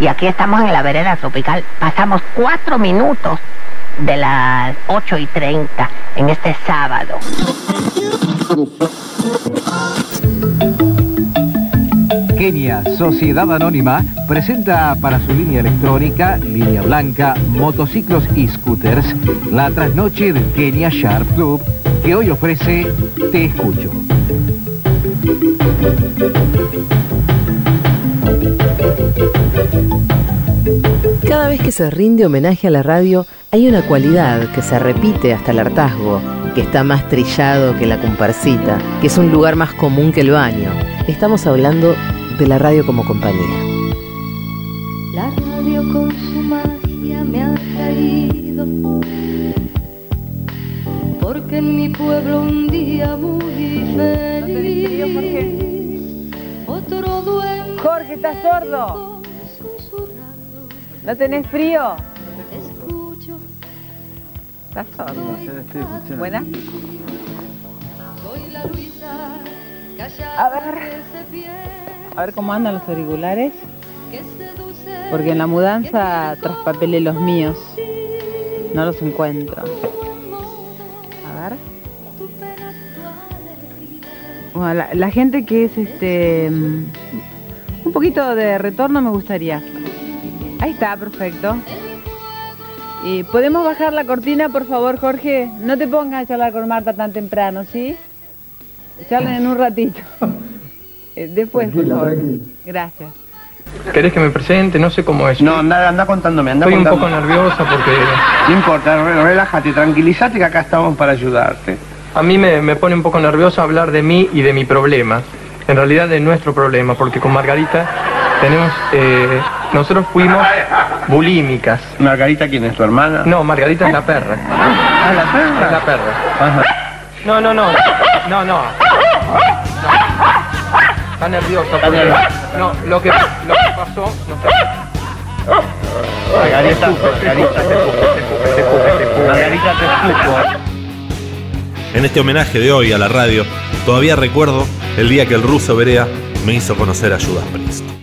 Y aquí estamos en la vereda tropical. Pasamos cuatro minutos de las 8 y 30 en este sábado. Kenia Sociedad Anónima presenta para su línea electrónica, línea blanca, motociclos y scooters, la trasnoche del Kenia Sharp Club que hoy ofrece Te Escucho. Cada vez que se rinde homenaje a la radio, hay una cualidad que se repite hasta el hartazgo, que está más trillado que la comparsita, que es un lugar más común que el baño. Estamos hablando de la radio como compañía. La radio con su magia me ha traído. Porque en mi pueblo un día muy feliz. Otro. Jorge, ¿estás sordo? ¿No tenés frío? Escucho, ¿Estás sordo? ¿Buena? soy la Luisa, callada A ver. A ver cómo andan los auriculares. Porque en la mudanza traspapelé los míos. No los encuentro. A ver. Bueno, la, la gente que es este un poquito de retorno me gustaría. Ahí está, perfecto. Y ¿Podemos bajar la cortina, por favor, Jorge? No te pongas a charlar con Marta tan temprano, ¿sí? Charlen en un ratito. Eh, Después, por favor. Gracias. ¿Querés que me presente? No sé cómo es. No, anda, anda contándome, anda Estoy un poco nerviosa porque No importa, re- relájate, tranquilízate que acá estamos para ayudarte. a mí me, me pone un poco nervioso hablar de mí y de mi problema. En realidad de nuestro problema, porque con Margarita tenemos, eh, nosotros fuimos bulímicas. ¿Margarita quién es tu hermana? No, Margarita es la perra. Ah, la perra. Es la perra. Ajá. No, no, no, no, no. no. Está nerviosa porque... No, lo que, lo que pasó... No. Margarita, Margarita te escupe. Margarita te escupo. En este homenaje de hoy a la radio, todavía recuerdo el día que el ruso Berea me hizo conocer a Judas Priest.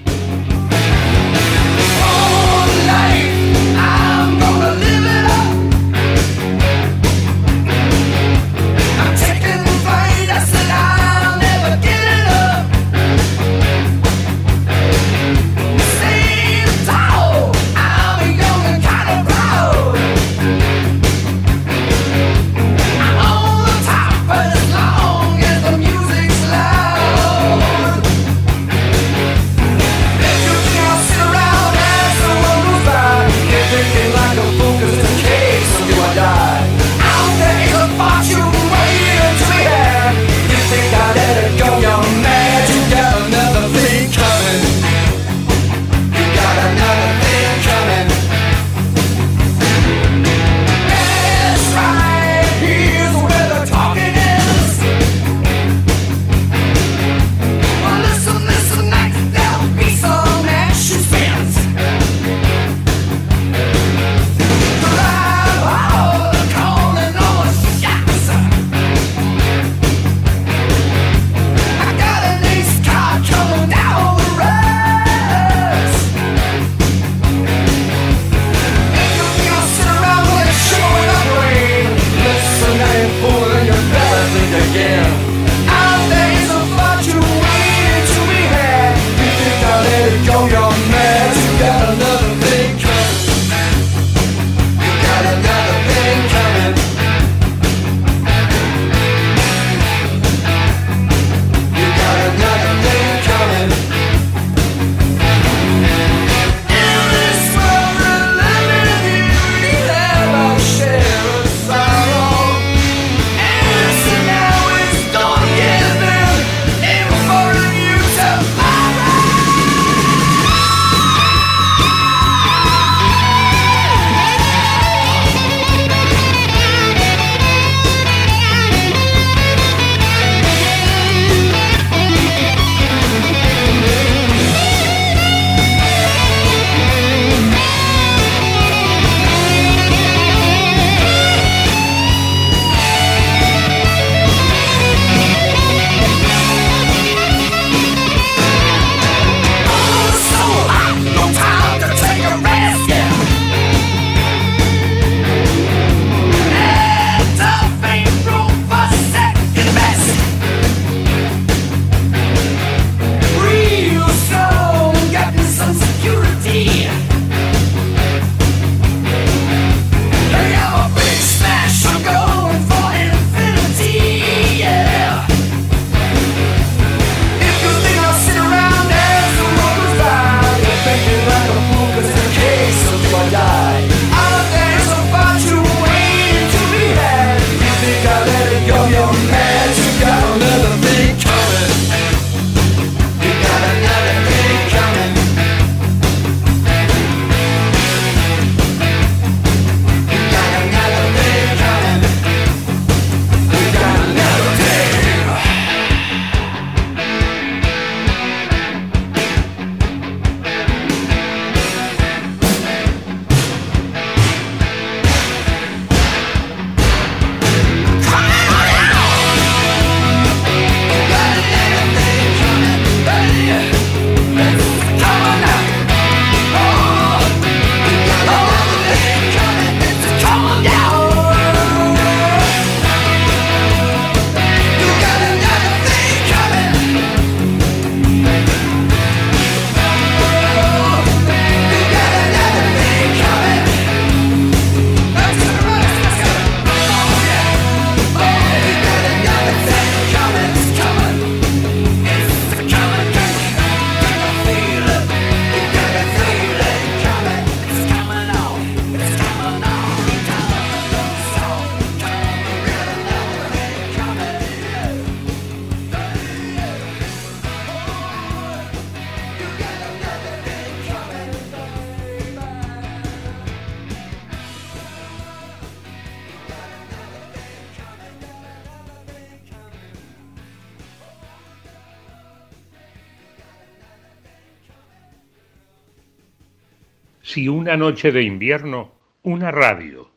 Una noche de invierno, una radio.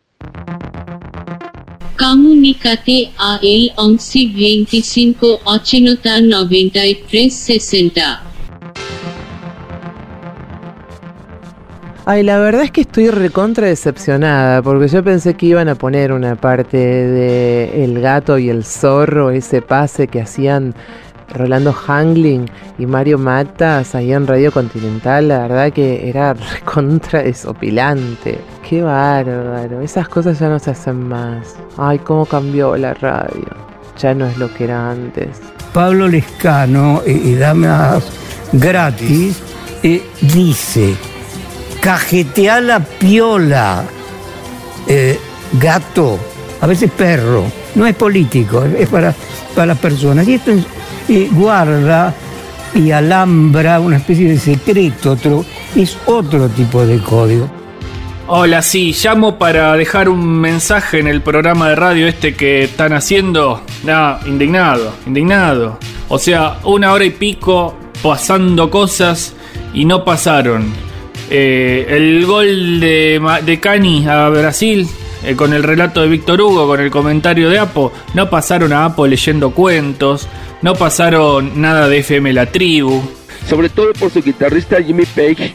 Comunicate a el 11 25 80 93 60. Ay, la verdad es que estoy recontra decepcionada, porque yo pensé que iban a poner una parte de El gato y el zorro, ese pase que hacían Rolando Hangling y Mario Matas ahí en Radio Continental, la verdad que era <laughs> recontra desopilante. Qué bárbaro, esas cosas ya no se hacen más. Ay, cómo cambió la radio. Ya no es lo que era antes. Pablo Lescano eh, y Damas Gratis eh, dice, cajetea la piola, eh, gato, a veces perro, no es político, es para, para las personas. Y esto es, eh, guarda y alambra una especie de secreto, otro, es otro tipo de código. Hola, sí, llamo para dejar un mensaje en el programa de radio este que están haciendo. No, indignado, indignado. O sea, una hora y pico pasando cosas y no pasaron. Eh, el gol de, de Cani a Brasil, eh, con el relato de Víctor Hugo, con el comentario de Apo, no pasaron a Apo leyendo cuentos, no pasaron nada de FM La Tribu. sobre todo por su guitarrista Jimmy Page,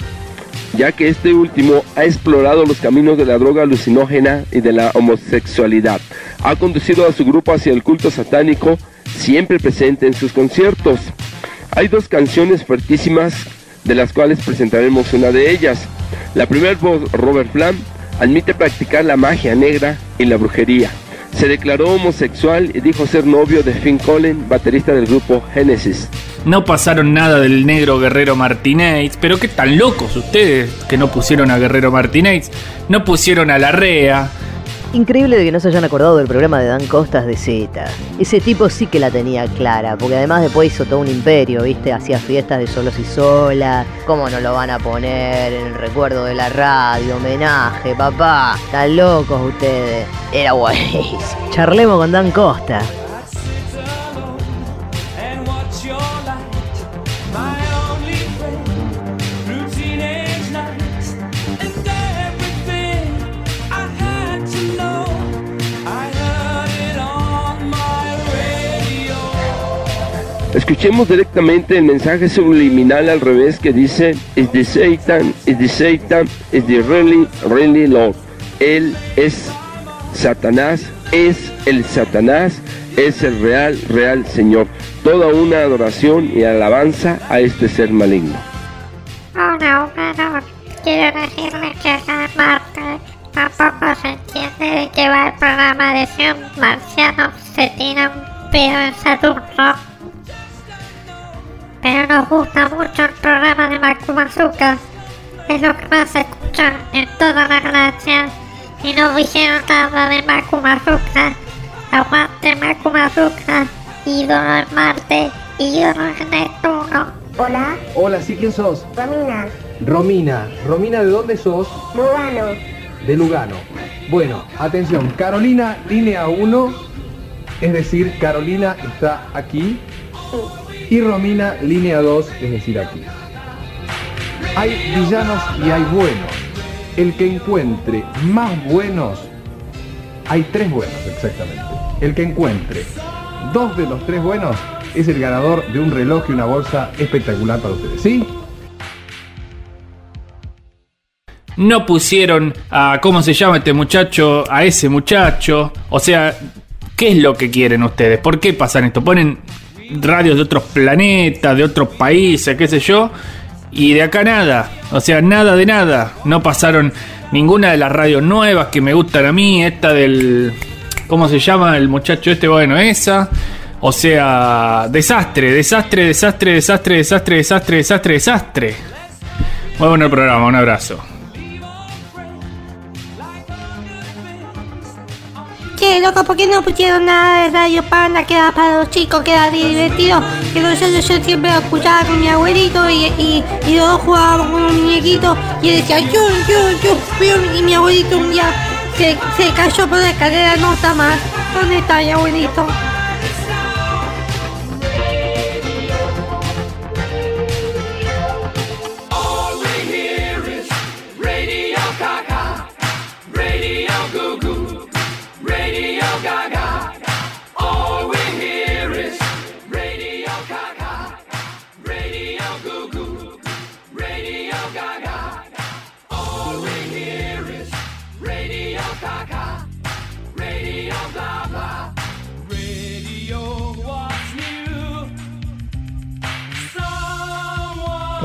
ya que este último ha explorado los caminos de la droga alucinógena y de la homosexualidad. Ha conducido a su grupo hacia el culto satánico, siempre presente en sus conciertos. Hay dos canciones fuertísimas, de las cuales presentaremos una de ellas. La primera voz, Robert Flam, admite practicar la magia negra y la brujería. Se declaró homosexual y dijo ser novio de Finn Collen, baterista del grupo Genesis. No pasaron nada del negro Guerrero Martínez, pero qué tan locos ustedes que no pusieron a Guerrero Martínez, no pusieron a Larrea. Increíble de que no se hayan acordado del programa de Dan Costas de Z. Ese tipo sí que la tenía clara, porque además después hizo todo un imperio, ¿viste? Hacía fiestas de solos y solas. ¿Cómo no lo van a poner en el recuerdo de la radio? Homenaje, papá. Están locos ustedes. Era buenísimo. Charlemos con Dan Costa. Escuchemos directamente el mensaje subliminal al revés que dice Is the Satan, is the Satan, is the really, really Lord. Él es Satanás, es el Satanás, es el real, real Señor. Toda una adoración y alabanza a este ser maligno. Hola, operador. Quiero decirle que en Marte tampoco se entiende de qué va el programa de si un marciano se tira un pedo en Saturno. Pero nos gusta mucho el programa de Macumazuca. Es lo que más se escucha en toda la galaxia. Y no dijeron nada de Macumazuca. Aguante Macumazuca. Ídolo en Marte. Ídolo en Neptuno. Hola. Hola, ¿sí quién sos? Romina. Romina. Romina, ¿de dónde sos? Lugano. De Lugano. Bueno, atención, Carolina, línea 1, es decir, Carolina está aquí. Y Romina, línea 2, es decir, aquí. Hay villanos y hay buenos. El que encuentre más buenos, hay tres buenos exactamente. El que encuentre dos de los tres buenos es el ganador de un reloj y una bolsa espectacular para ustedes. ¿Sí? No pusieron a cómo se llama este muchacho, a ese muchacho. O sea, ¿qué es lo que quieren ustedes? ¿Por qué pasan esto? Ponen radios de otros planetas, de otros países, qué sé yo. Y de acá nada. O sea, nada de nada. No pasaron ninguna de las radios nuevas que me gustan a mí. Esta del... ¿Cómo se llama el muchacho este? Bueno, esa. O sea, desastre, desastre, desastre, desastre, desastre, desastre, desastre, desastre. Muy bueno el programa, un abrazo. Che, loco, ¿por qué no pusieron nada de Radio Panda que era para los chicos, que era divertido? Que yo, yo, siempre lo escuchaba con mi abuelito y, y, y los dos jugábamos con un muñequito y decía yo, yo, yo, y mi abuelito un día se, se cayó por la escalera, no está más. ¿Dónde está mi abuelito?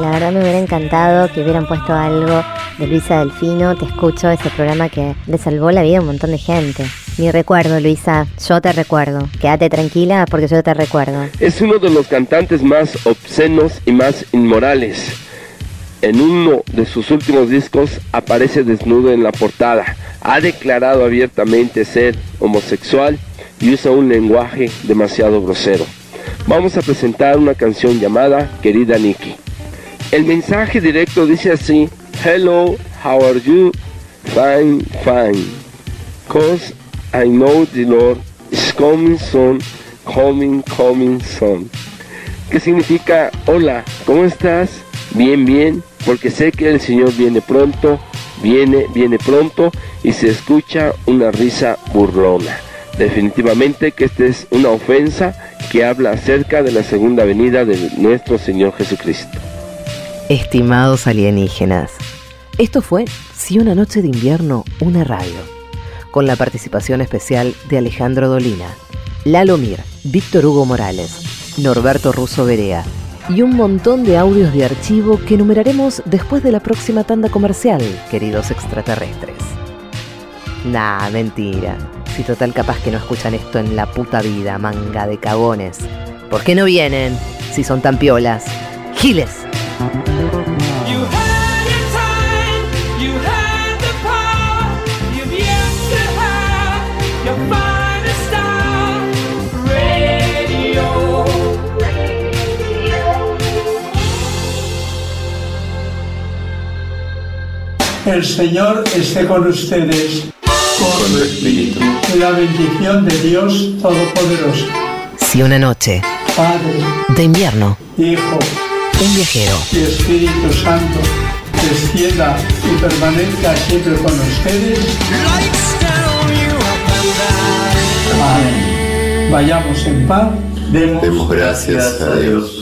La verdad me hubiera encantado que hubieran puesto algo de Luisa Delfino. Te escucho ese programa que le salvó la vida a un montón de gente. Mi recuerdo, Luisa. Yo te recuerdo. Quédate tranquila porque yo te recuerdo. Es uno de los cantantes más obscenos y más inmorales. En uno de sus últimos discos aparece desnudo en la portada. Ha declarado abiertamente ser homosexual y usa un lenguaje demasiado grosero. Vamos a presentar una canción llamada Querida Nikki. El mensaje directo dice así: Hello, how are you? Fine, fine. Cause I know the Lord is coming soon, coming, coming soon. ¿Qué significa? Hola, ¿cómo estás? Bien, bien, porque sé que el Señor viene pronto, viene, viene pronto y se escucha una risa burlona. Definitivamente que esta es una ofensa que habla acerca de la segunda venida de nuestro Señor Jesucristo. Estimados alienígenas, esto fue Si una noche de invierno, una radio, con la participación especial de Alejandro Dolina, Lalo Mir, Víctor Hugo Morales, Norberto Russo Berea y un montón de audios de archivo que enumeraremos después de la próxima tanda comercial, queridos extraterrestres. Nah, mentira. Si total capaz que no escuchan esto en la puta vida, manga de cagones. ¿Por qué no vienen? Si son tan piolas. Giles. El Señor esté con ustedes. Con tu espíritu. La bendición de Dios Todopoderoso, Si una noche Padre, de invierno, Hijo un viajero y Espíritu Santo, descienda y permanezca siempre con ustedes. Amén. Vayamos en paz. Demos, Demos gracias a Dios.